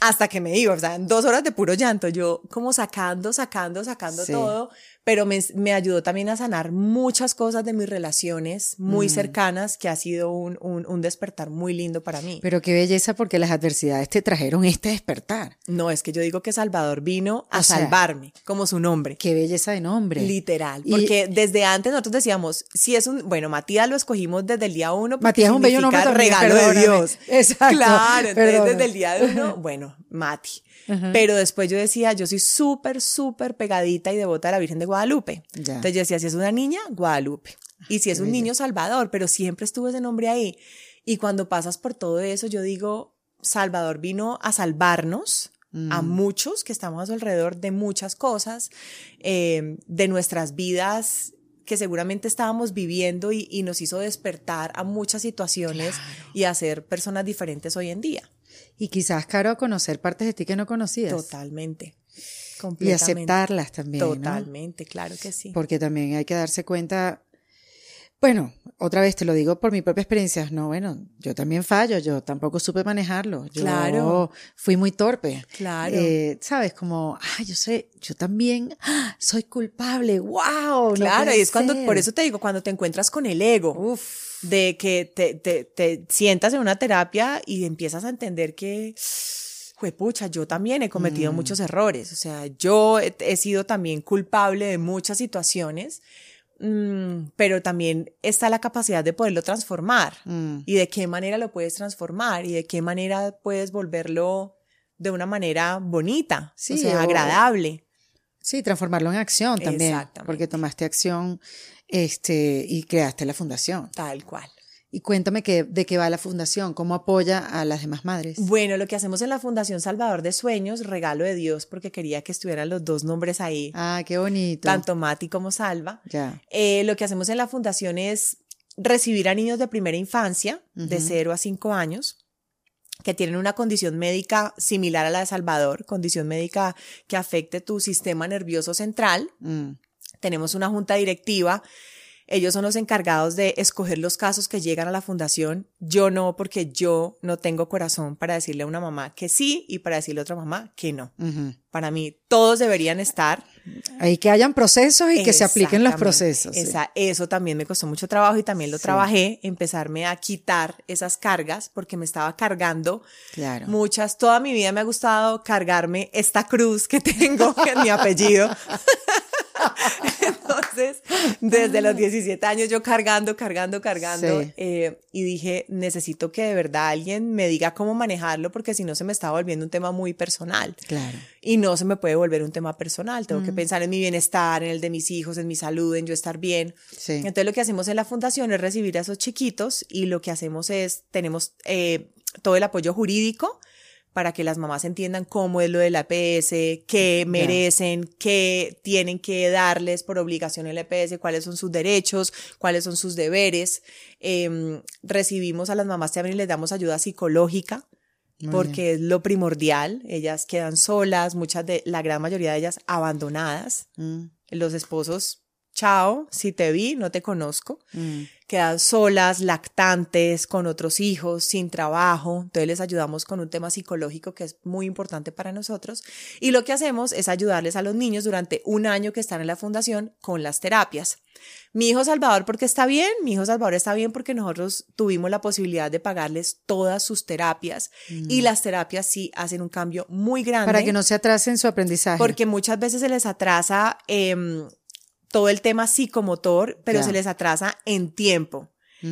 hasta que me iba, o sea, en dos horas de puro llanto, yo como sacando, sacando, sacando todo, pero me, me, ayudó también a sanar muchas cosas de mis relaciones muy mm. cercanas, que ha sido un, un, un, despertar muy lindo para mí. Pero qué belleza porque las adversidades te trajeron este despertar. No, es que yo digo que Salvador vino a salvarme, como su nombre. Qué belleza de nombre. Literal, porque desde antes nosotros decíamos, si es un, bueno, Matías lo escogimos desde el día uno. Matías es un bello nombre regalo de Dios. Exacto. Claro, entonces desde el día de uno, bueno, Mati. Pero después yo decía, yo soy súper, súper pegadita y devota a la Virgen de Guadalupe. Entonces yo decía, si es una niña, Guadalupe. Y si es un niño, Salvador, pero siempre estuvo ese nombre ahí. Y cuando pasas por todo eso, yo digo, Salvador vino a salvarnos a mm. muchos que estamos a su alrededor de muchas cosas, eh, de nuestras vidas que seguramente estábamos viviendo y, nos hizo despertar a muchas situaciones y a ser personas diferentes hoy en día. Y quizás, Caro, a conocer partes de ti que no conocías. Totalmente. Y aceptarlas también. Totalmente, claro que sí. Porque también hay que darse cuenta, bueno, otra vez te lo digo por mi propia experiencia, no, bueno, yo también fallo, yo tampoco supe manejarlo, yo claro. fui muy torpe. Claro. Eh, Sabes, como, ah, yo sé, yo también ¡ah! soy culpable, wow. Claro, y es cuando, por eso te digo, cuando te encuentras con el ego. Uf de que te, te, te sientas en una terapia y empiezas a entender que, pucha, yo también he cometido mm. muchos errores, o sea, yo he, sido también culpable de muchas situaciones, mm, pero también está la capacidad de poderlo transformar mm. y de qué manera lo puedes transformar y de qué manera puedes volverlo de una manera bonita, sí, o sea, agradable. Sí, transformarlo en acción también, porque tomaste acción este, y creaste la fundación. Tal cual. Y cuéntame qué, de qué va la fundación, cómo apoya a las demás madres. Bueno, lo que hacemos en la Fundación Salvador de Sueños, regalo de Dios, porque quería que estuvieran los dos nombres ahí. Ah, qué bonito. Tanto Mati como Salva. Ya. Eh, lo que hacemos en la fundación es recibir a niños de primera infancia, de 0 a 5 años, que tienen una condición médica similar a la de Salvador, condición médica que afecte tu sistema nervioso central. Mm. Tenemos una junta directiva. Ellos son los encargados de escoger los casos que llegan a la fundación. Yo no, porque yo no tengo corazón para decirle a una mamá que sí y para decirle a otra mamá que no. Para mí, todos deberían estar. Ahí que hayan procesos y que se apliquen los procesos. sí. Esa- eso también me costó mucho trabajo y también lo Sí. trabajé, empezarme a quitar esas cargas porque me estaba cargando Claro. muchas. Toda mi vida me ha gustado cargarme esta cruz que tengo en mi apellido. Entonces, desde los 17 años yo cargando, cargando, cargando. Sí. eh, y dije, necesito que de verdad alguien me diga cómo manejarlo porque si no se me está volviendo un tema muy personal. Claro. Y no se me puede volver un tema personal. Tengo que Mm. pensar en mi bienestar, en el de mis hijos, en mi salud, en yo estar bien. Sí. Entonces lo que hacemos en la fundación es recibir a esos chiquitos y lo que hacemos es, tenemos eh, todo el apoyo jurídico para que las mamás entiendan cómo es lo de la EPS, qué merecen, qué tienen que darles por obligación el EPS, cuáles son sus derechos, cuáles son sus deberes. Em, recibimos a las mamás también y les damos ayuda psicológica Muy porque es lo primordial. Ellas quedan solas, muchas de, la gran mayoría de ellas abandonadas. Mm, Los esposos, chao, si te vi, no te conozco. mm. Quedan solas, lactantes, con otros hijos, sin trabajo. Entonces les ayudamos con un tema psicológico que es muy importante para nosotros. Y lo que hacemos es ayudarles a los niños durante un año que están en la fundación con las terapias. Mi hijo Salvador, porque está bien, mi hijo Salvador está bien porque nosotros tuvimos la posibilidad de pagarles todas sus terapias y las terapias sí hacen un cambio muy grande. Para que no se atrasen su aprendizaje. Porque muchas veces se les atrasa em, todo el tema psicomotor, pero se les atrasa en tiempo.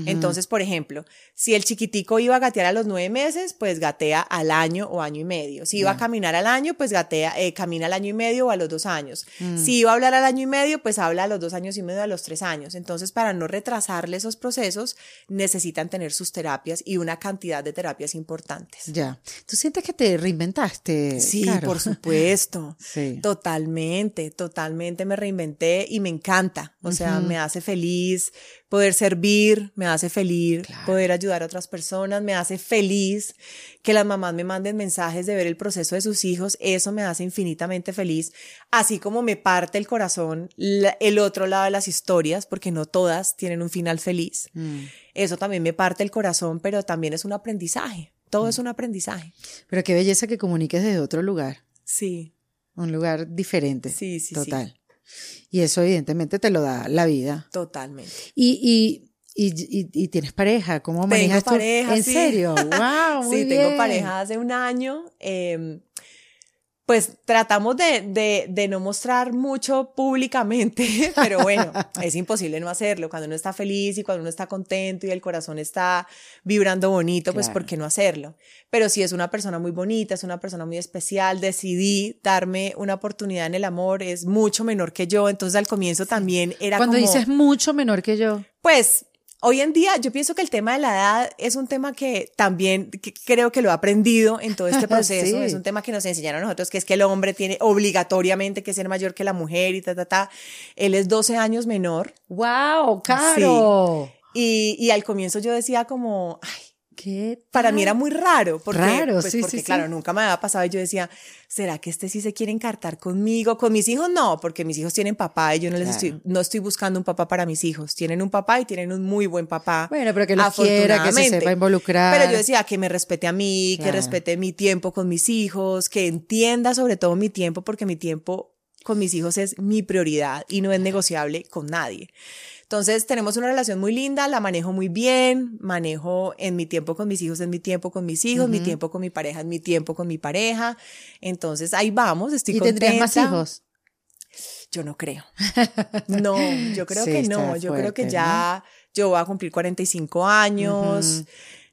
Entonces, por ejemplo, si el chiquitico iba a gatear a los nueve meses, pues gatea al año o año y medio. Si iba a caminar al año, pues gatea, eh, camina al año y medio o a los dos años. Mm. Si iba a hablar al año y medio, pues habla a los dos años y medio, a los tres años. Entonces, para no retrasarle esos procesos, necesitan tener sus terapias y una cantidad de terapias importantes. Ya. ¿Tú sientes que te reinventaste? Sí, por supuesto. Sí. Totalmente, totalmente me reinventé y me encanta. O sea, me hace feliz poder servir, me hace feliz Claro. poder ayudar a otras personas, me hace feliz que las mamás me manden mensajes de ver el proceso de sus hijos, eso me hace infinitamente feliz, así como me parte el corazón la- el otro lado de las historias, porque no todas tienen un final feliz. Mm. Eso también me parte el corazón, pero también es un aprendizaje. Todo es un aprendizaje. Pero qué belleza que comuniques desde otro lugar. Sí, Un lugar diferente. sí, sí, sí. Y eso evidentemente te lo da la vida. Totalmente. Y, y, y, tienes pareja, ¿cómo Tengo manejas tú? pareja, ¿En sí. serio? ¡Wow! Muy sí, tengo pareja hace un año. eh, pues tratamos de, de, de no mostrar mucho públicamente, pero bueno, es imposible no hacerlo. Cuando uno está feliz y cuando uno está contento y el corazón está vibrando bonito, pues. ¿por qué no hacerlo? Pero sí es una persona muy bonita, es una persona muy especial. Decidí darme una oportunidad en el amor, es mucho menor que yo, entonces al comienzo también era Cuando como... dices mucho menor que yo. Pues hoy en día yo pienso que el tema de la edad es un tema que también que creo que lo he aprendido en todo este proceso. Sí. Es un tema que nos enseñaron a nosotros, que es que el hombre tiene obligatoriamente que ser mayor que la mujer y ta, ta, ta. Él es 12 años menor ¡Wow! ¡Caro! y, y al comienzo yo decía como, ay, ¿Qué para mí era muy raro. Porque, Raro, pues sí, porque, sí, sí. claro, nunca me había pasado y yo decía, ¿será que este sí se quiere encartar conmigo? Con mis hijos no, porque mis hijos tienen papá y yo no les estoy, no estoy buscando un papá para mis hijos. Tienen un papá y tienen un muy buen papá. Bueno, pero que los quiera, que se sepa involucrar. Pero yo decía que me respete a mí, que respete mi tiempo con mis hijos, que entienda sobre todo mi tiempo, porque mi tiempo con mis hijos es mi prioridad y no es negociable con nadie. Entonces tenemos una relación muy linda, la manejo muy bien, manejo en mi tiempo con mis hijos, en mi tiempo con mis hijos, mi tiempo con mi pareja, en mi tiempo con mi pareja. Entonces ahí vamos, estoy ¿Y tendrías más contenta. hijos? Yo no creo. No, yo creo Sí, que no. Yo creo que fuerte, ya yo voy a cumplir 45 años. Ujú.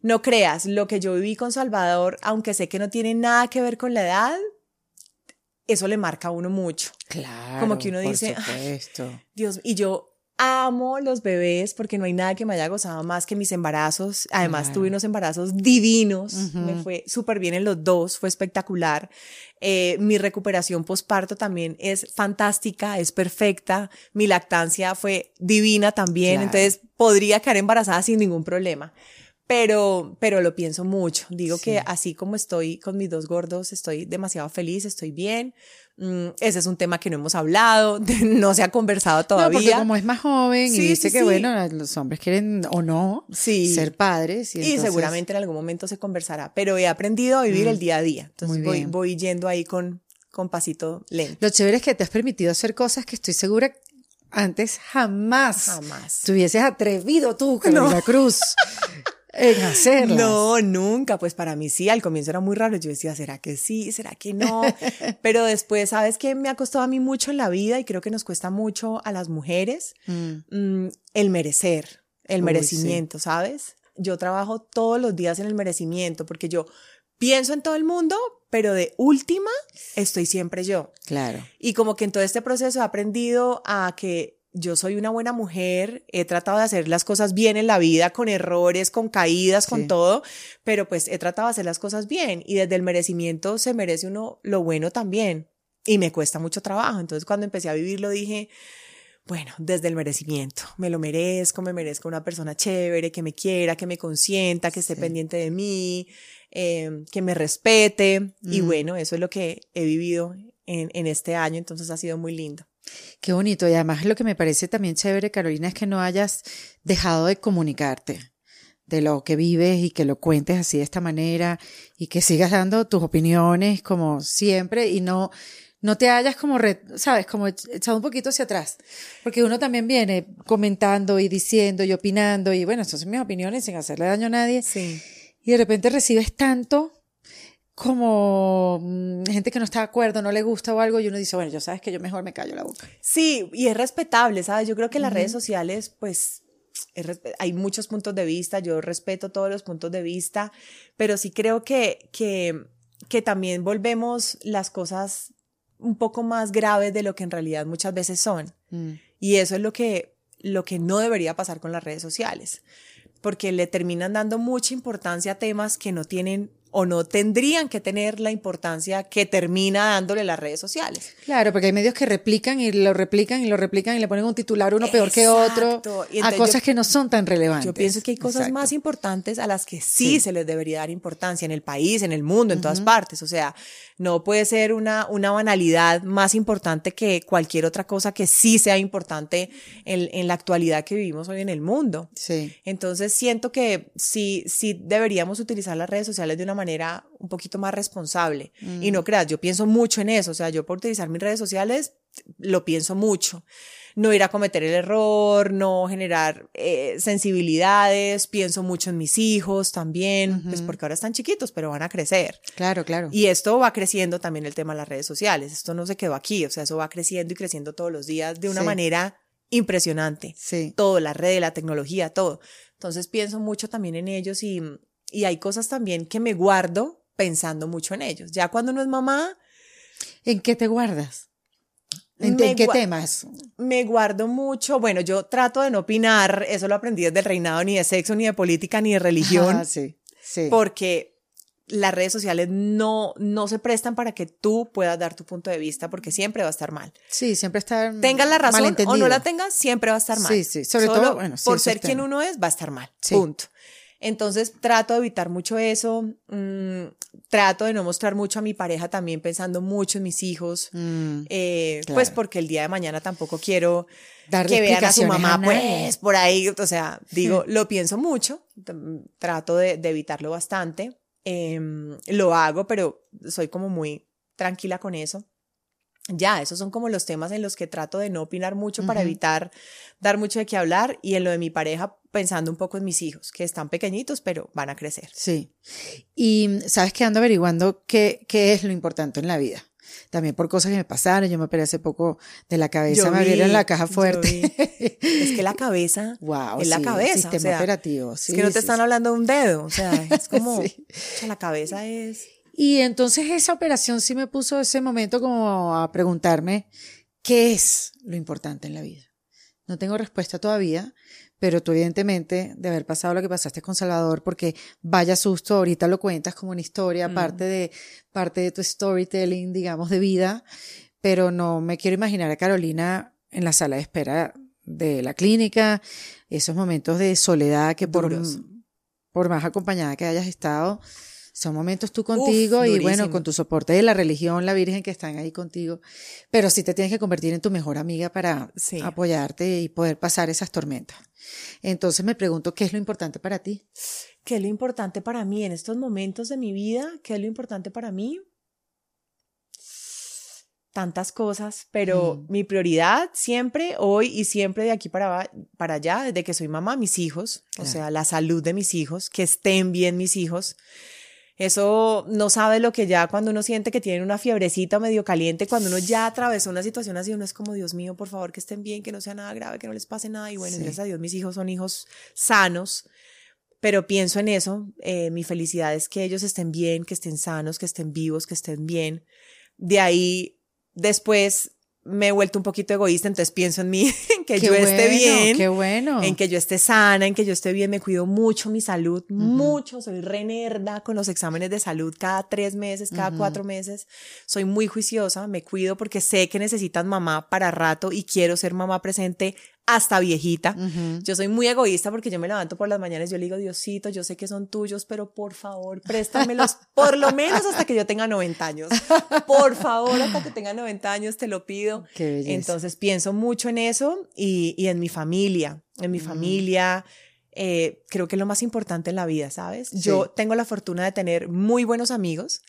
No creas, lo que yo viví con Salvador, aunque sé que no tiene nada que ver con la edad, eso le marca a uno mucho. Claro. Como que uno por dice. Dios, y yo amo los bebés porque no hay nada que me haya gozado más que mis embarazos. Además, tuve unos embarazos divinos. Me fue súper bien en los dos, fue espectacular. Eh, mi recuperación posparto también es fantástica, es perfecta. Mi lactancia fue divina también. Claro. Entonces, podría quedar embarazada sin ningún problema. pero, pero lo pienso mucho. Digo que así como estoy con mis dos gordos, estoy demasiado feliz, estoy bien. Mm, ese es un tema que no hemos hablado, no se ha conversado todavía. No, porque como es más joven y dice que, bueno, los hombres quieren o no ser padres. Y, seguramente en algún momento se conversará, pero he aprendido a vivir el mm, día a día. Entonces voy, voy yendo ahí con, con pasito lento. Lo chévere es que te has permitido hacer cosas que estoy segura antes jamás, jamás. te hubieses atrevido tú, Carolina Cruz. en hacerlas. No, nunca. Pues para mí sí, al comienzo era muy raro. Yo decía, ¿será que sí? ¿Será que no? Pero después, ¿sabes qué? Me ha costado a mí mucho en la vida y creo que nos cuesta mucho a las mujeres mm. Mm, el merecer, el merecimiento, ¿sabes? Yo trabajo todos los días en el merecimiento porque yo pienso en todo el mundo, pero de última estoy siempre yo. Claro. Y como que en todo este proceso he aprendido a que yo soy una buena mujer, he tratado de hacer las cosas bien en la vida, con errores, con caídas, con todo, pero pues he tratado de hacer las cosas bien y desde el merecimiento se merece uno lo bueno también y me cuesta mucho trabajo. Entonces cuando empecé a vivirlo dije, bueno, desde el merecimiento, me lo merezco, me merezco una persona chévere, que me quiera, que me consienta, que esté pendiente de mí, eh, que me respete y mm. bueno, eso es lo que he vivido en, en este año, entonces ha sido muy lindo. Qué bonito. Y además lo que me parece también chévere, Carolina, es que no hayas dejado de comunicarte de lo que vives y que lo cuentes así de esta manera y que sigas dando tus opiniones como siempre y no, no te hayas como, sabes, como echado un poquito hacia atrás. Porque uno también viene comentando y diciendo y opinando y bueno, estas son mis opiniones sin hacerle daño a nadie. Sí. Y de repente recibes tanto como mm, gente que no está de acuerdo, no le gusta o algo, y uno dice, bueno, yo sabes que yo mejor me callo la boca. Sí, y es respetable, ¿sabes? Yo creo que en las redes sociales, pues, hay muchos puntos de vista, yo respeto todos los puntos de vista, pero sí creo que, que, que también volvemos las cosas un poco más graves de lo que en realidad muchas veces son. Mm. Y eso es lo que, lo que no debería pasar con las redes sociales, porque le terminan dando mucha importancia a temas que no tienen o no tendrían que tener la importancia que termina dándole las redes sociales. Claro, porque hay medios que replican y lo replican y lo replican y le ponen un titular uno peor que otro a cosas que no son tan relevantes. Yo pienso que hay cosas más importantes a las que sí, se les debería dar importancia en el país, en el mundo, en todas partes. O sea, no puede ser una, una banalidad más importante que cualquier otra cosa que sí sea importante en, en la actualidad que vivimos hoy en el mundo. Sí. Entonces siento que sí, sí deberíamos utilizar las redes sociales de una manera un poquito más responsable. Y no mm. creas, yo pienso mucho en eso, o sea, yo por utilizar mis redes sociales lo pienso mucho. No ir a cometer el error, no generar eh, sensibilidades, pienso mucho en mis hijos también, pues porque ahora están chiquitos, pero van a crecer. Claro, claro. Y esto va creciendo también el tema de las redes sociales, esto no se quedó aquí, o sea, eso va creciendo y creciendo todos los días de una manera impresionante. Sí. Todo, la red, la tecnología, todo. Entonces pienso mucho también en ellos y y hay cosas también que me guardo pensando mucho en ellos. Ya cuando no es mamá. ¿En qué te guardas? ¿En, qué temas? Me guardo mucho. Bueno, yo trato de no opinar, eso lo aprendí desde el reinado, ni de sexo, ni de política, ni de religión. Ah, sí, sí. Porque las redes sociales no, no se prestan para que tú puedas dar tu punto de vista porque siempre va a estar mal. Sí, siempre está Tengas la razón o no la tengas, siempre va a estar mal. Sí, sí, sobre todo bueno, por ser quien uno es, va a estar mal. Punto. Entonces trato de evitar mucho eso, mm, trato de no mostrar mucho a mi pareja también pensando mucho en mis hijos, mm, eh, pues porque el día de mañana tampoco quiero que vean a su mamá pues por ahí, o sea, digo, lo pienso mucho, trato de, evitarlo bastante, em, lo hago, pero soy como muy tranquila con eso ya, esos son como los temas en los que trato de no opinar mucho para evitar dar mucho de qué hablar y en lo de mi pareja pensando un poco en mis hijos, que están pequeñitos, pero van a crecer. Sí. Y sabes que ando averiguando qué, qué es lo importante en la vida. También por cosas que me pasaron, yo me operé hace poco de la cabeza, me abrieron la caja fuerte. es que la cabeza wow, es la cabeza. Sistema operativo. es que no te están hablando de un dedo, o sea, es como, la cabeza es y entonces esa operación sí me puso ese momento como a preguntarme qué es lo importante en la vida. No tengo respuesta todavía, pero tú evidentemente de haber pasado lo que pasaste con Salvador, porque vaya susto, ahorita lo cuentas como una historia, mm. parte, de, parte de tu storytelling, digamos, de vida, pero no me quiero imaginar a Carolina en la sala de espera de la clínica, esos momentos de soledad que por por más acompañada que hayas estado, son momentos tú contigo y bueno, con tu soporte de la religión, la Virgen que están ahí contigo, pero sí te tienes que convertir en tu mejor amiga para apoyarte y poder pasar esas tormentas. Entonces me pregunto, ¿qué es lo importante para ti? ¿Qué es lo importante para mí en estos momentos de mi vida? ¿Qué es lo importante para mí? tantas cosas, pero mm. mi prioridad siempre, hoy y siempre de aquí para, para allá, desde que soy mamá, mis hijos, o sea, la salud de mis hijos, que estén bien mis hijos. Eso no sabe lo que ya cuando uno siente que tiene una fiebrecita medio caliente, cuando uno ya atravesó una situación así, uno es como, Dios mío, por favor, que estén bien, que no sea nada grave, que no les pase nada. Y bueno, gracias a Dios, mis hijos son hijos sanos, pero pienso en eso. Eh, mi felicidad es que ellos estén bien, que estén sanos, que estén vivos, que estén bien. De ahí Después me he vuelto un poquito egoísta, entonces pienso en mí, en que yo esté bien, qué bueno. en que yo esté sana, en que yo esté bien, me cuido mucho mi salud, mucho, soy renerda con los exámenes de salud cada tres meses, cada cuatro meses, soy muy juiciosa, me cuido porque sé que necesitan mamá para rato y quiero ser mamá presente hasta viejita. Yo soy muy egoísta porque yo me levanto por las mañanas y yo le digo, Diosito, yo sé que son tuyos, pero por favor, préstamelos por lo menos hasta que yo tenga 90 años. Por favor, hasta que tenga 90 años, te lo pido. Entonces pienso mucho en eso y, y en mi familia, en mi familia. Eh, creo que es lo más importante en la vida, ¿sabes? Yo tengo la fortuna de tener muy buenos amigos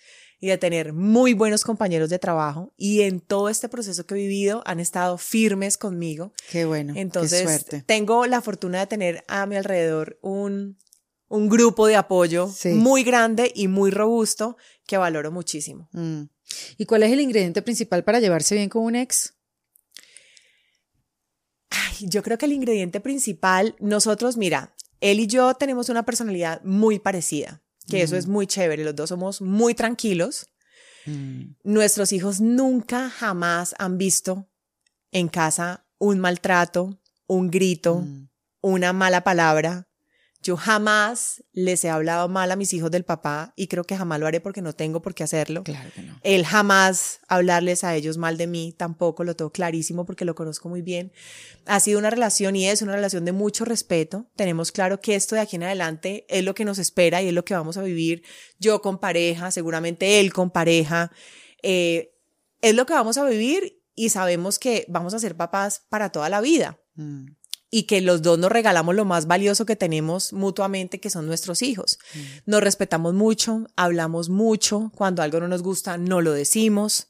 y de tener muy buenos compañeros de trabajo y en todo este proceso que he vivido han estado firmes conmigo. Qué bueno. Entonces, tengo la fortuna de tener a mi alrededor un, un grupo de apoyo muy grande y muy robusto que valoro muchísimo. Mm. ¿Y cuál es el ingrediente principal para llevarse bien con un ex? Ay, yo creo que el ingrediente principal, nosotros, mira, él y yo tenemos una personalidad muy parecida que eso es muy chévere, los dos somos muy tranquilos. Mm. Nuestros hijos nunca, jamás han visto en casa un maltrato, un grito, mm. una mala palabra, yo jamás les he hablado mal a mis hijos del papá y creo que jamás lo haré porque no tengo por qué hacerlo. Claro que no. Él jamás hablarles a ellos mal de mí, tampoco lo tengo clarísimo porque lo conozco muy bien. Ha sido una relación y es una relación de mucho respeto. Tenemos claro que esto de aquí en adelante es lo que nos espera y es lo que vamos a vivir yo con pareja, seguramente él con pareja. Eh, es lo que vamos a vivir y sabemos que vamos a ser papás para toda la vida. Mm y que los dos nos regalamos lo más valioso que tenemos mutuamente, que son nuestros hijos. Mm. Nos respetamos mucho, hablamos mucho, cuando algo no nos gusta, no lo decimos.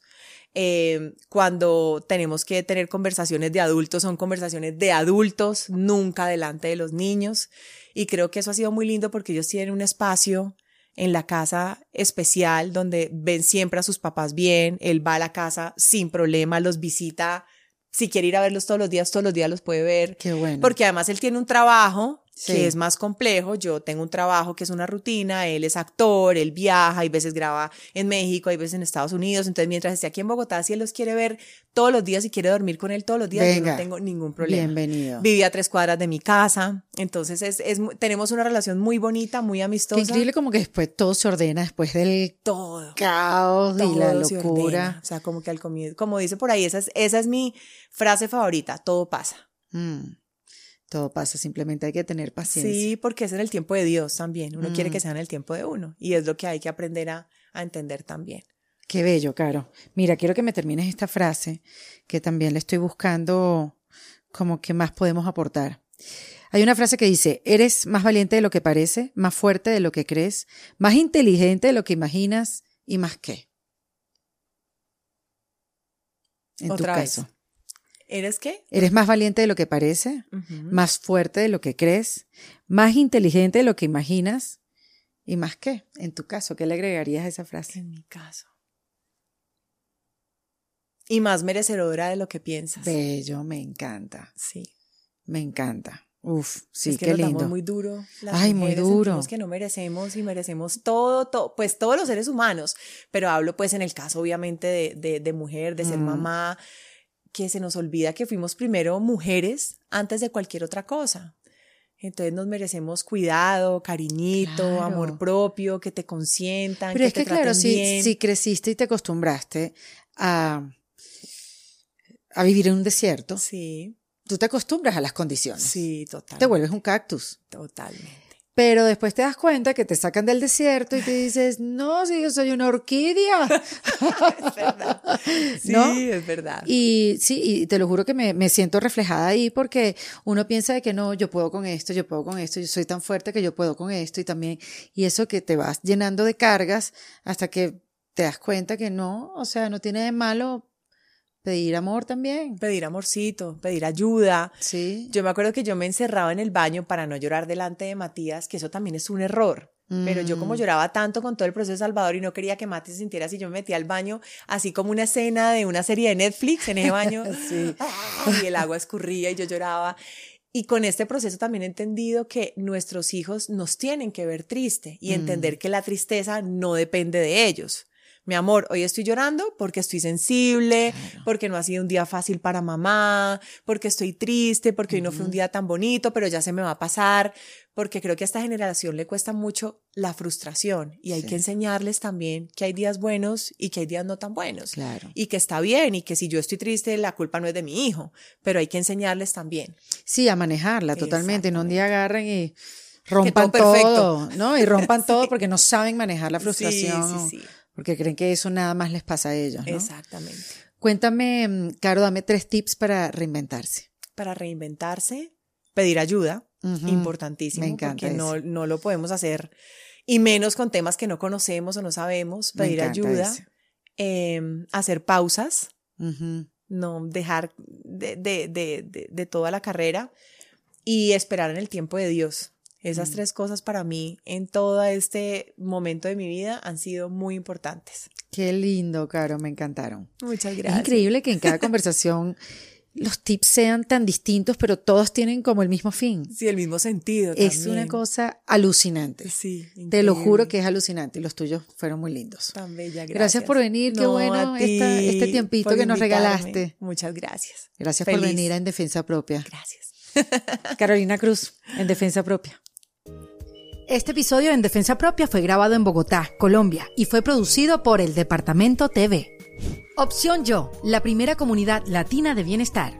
Eh, cuando tenemos que tener conversaciones de adultos, son conversaciones de adultos, nunca delante de los niños. Y creo que eso ha sido muy lindo porque ellos tienen un espacio en la casa especial donde ven siempre a sus papás bien, él va a la casa sin problema, los visita si quiere ir a verlos todos los días, todos los días los puede ver. Qué bueno. Porque además él tiene un trabajo que es más complejo. Yo tengo un trabajo que es una rutina, él es actor, él viaja, hay veces graba en México, hay veces en Estados Unidos, entonces mientras esté aquí en Bogotá, si él los quiere ver todos los días y quiere dormir con él todos los días, yo no tengo ningún problema. Bienvenido. Vive a tres cuadras de mi casa, entonces es, es, tenemos una relación muy bonita, muy amistosa. Qué increíble como que después todo se ordena, después del todo, caos y la locura. O sea, como que al comienzo, como dice por ahí, esa es, esa es mi frase favorita, todo pasa. Mm. Todo pasa, simplemente hay que tener paciencia. Sí, porque es en el tiempo de Dios también. Uno quiere que mm. sea en el tiempo de uno. Y es lo que hay que aprender a, entender también. Qué bello, Caro. Mira, quiero que me termines esta frase, que también le estoy buscando como que más podemos aportar. Hay una frase que dice, eres más valiente de lo que parece, más fuerte de lo que crees, más inteligente de lo que imaginas y más qué. En tu caso. ¿Eres qué? Eres más valiente de lo que parece, más fuerte de lo que crees, más inteligente de lo que imaginas y más qué. En tu caso, ¿qué le agregarías a esa frase? En mi caso. Y más merecedora de lo que piensas. Bello, me encanta. Sí. Me encanta. Uf, sí, es que qué lindo. muy duro. Ay, muy duro. que no merecemos y merecemos todo, todo, pues todos los seres humanos. Pero hablo pues en el caso obviamente de, de, mujer, de ser mm. mamá, que se nos olvida que fuimos primero mujeres antes de cualquier otra cosa. Entonces nos merecemos cuidado, cariñito, amor propio, que te consientan. Pero es que claro, si, si, creciste y te acostumbraste a, a vivir en un desierto, sí. tú te acostumbras a las condiciones. Sí, total. Te vuelves un cactus. Totalmente. Pero después te das cuenta que te sacan del desierto y te dices, no, si yo soy una orquídea. es verdad. Sí, es verdad. Y sí, y te lo juro que me, me, siento reflejada ahí porque uno piensa de que no, yo puedo con esto, yo puedo con esto, yo soy tan fuerte que yo puedo con esto y también, y eso que te vas llenando de cargas hasta que te das cuenta que no, o sea, no tiene de malo Pedir amor también. Pedir amorcito, pedir ayuda. Sí. Yo me acuerdo que yo me encerraba en el baño para no llorar delante de Matías, que eso también es un error. Pero yo como mm. lloraba tanto con todo el proceso de Salvador y no quería que Mati se sintiera así, yo me metía al baño así como una escena de una serie de Netflix en ese baño. sí. Y el agua escurría y yo lloraba. Y con este proceso también he entendido que nuestros hijos nos tienen que ver triste y mm. entender que la tristeza no depende de ellos mi amor, hoy estoy llorando porque estoy sensible, porque no ha sido un día fácil para mamá, porque estoy triste, porque hoy no fue un día tan bonito, pero ya se me va a pasar, porque creo que a esta generación le cuesta mucho la frustración y hay que enseñarles también que hay días buenos y que hay días no tan buenos. Claro. Y que está bien y que si yo estoy triste, la culpa no es de mi hijo, pero hay que enseñarles también. Sí, a manejarla totalmente, no un día agarren y rompan todo, ¿no? Y rompan todo porque no saben manejar la frustración. Sí, sí, sí porque creen que eso nada más les pasa a ellos. ¿no? Exactamente. Cuéntame, mm, Caro, dame tres tips para reinventarse. Para reinventarse, pedir ayuda, importantísimo, Me encanta porque no, no, lo podemos hacer, y menos con temas que no conocemos o no sabemos, pedir ayuda, em, hacer pausas, no dejar de, de, de, de toda la carrera y esperar en el tiempo de Dios. Esas mm. tres cosas para mí en todo este momento de mi vida han sido muy importantes. Qué lindo, Caro, me encantaron. Muchas gracias. Es increíble que en cada conversación los tips sean tan distintos, pero todos tienen como el mismo fin. Sí, el mismo sentido. Es una cosa alucinante. Sí. Te lo juro que es alucinante y los tuyos fueron muy lindos. Tan bella, gracias. Gracias por venir, qué bueno este tiempito que nos regalaste. Muchas gracias. Gracias por venir a En Defensa Propia. Gracias. Carolina Cruz, En Defensa Propia. Este episodio en Defensa Propia fue grabado en Bogotá, Colombia, y fue producido por el Departamento TV. Opción Yo, la primera comunidad latina de bienestar.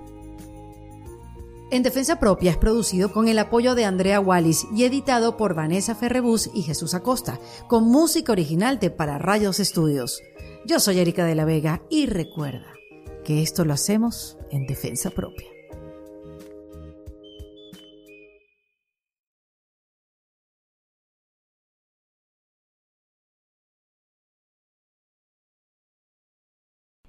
En Defensa Propia es producido con el apoyo de Andrea Wallis y editado por Vanessa Ferrebus y Jesús Acosta, con música original de Para Rayos Estudios. Yo soy Erika de la Vega y recuerda que esto lo hacemos en Defensa Propia.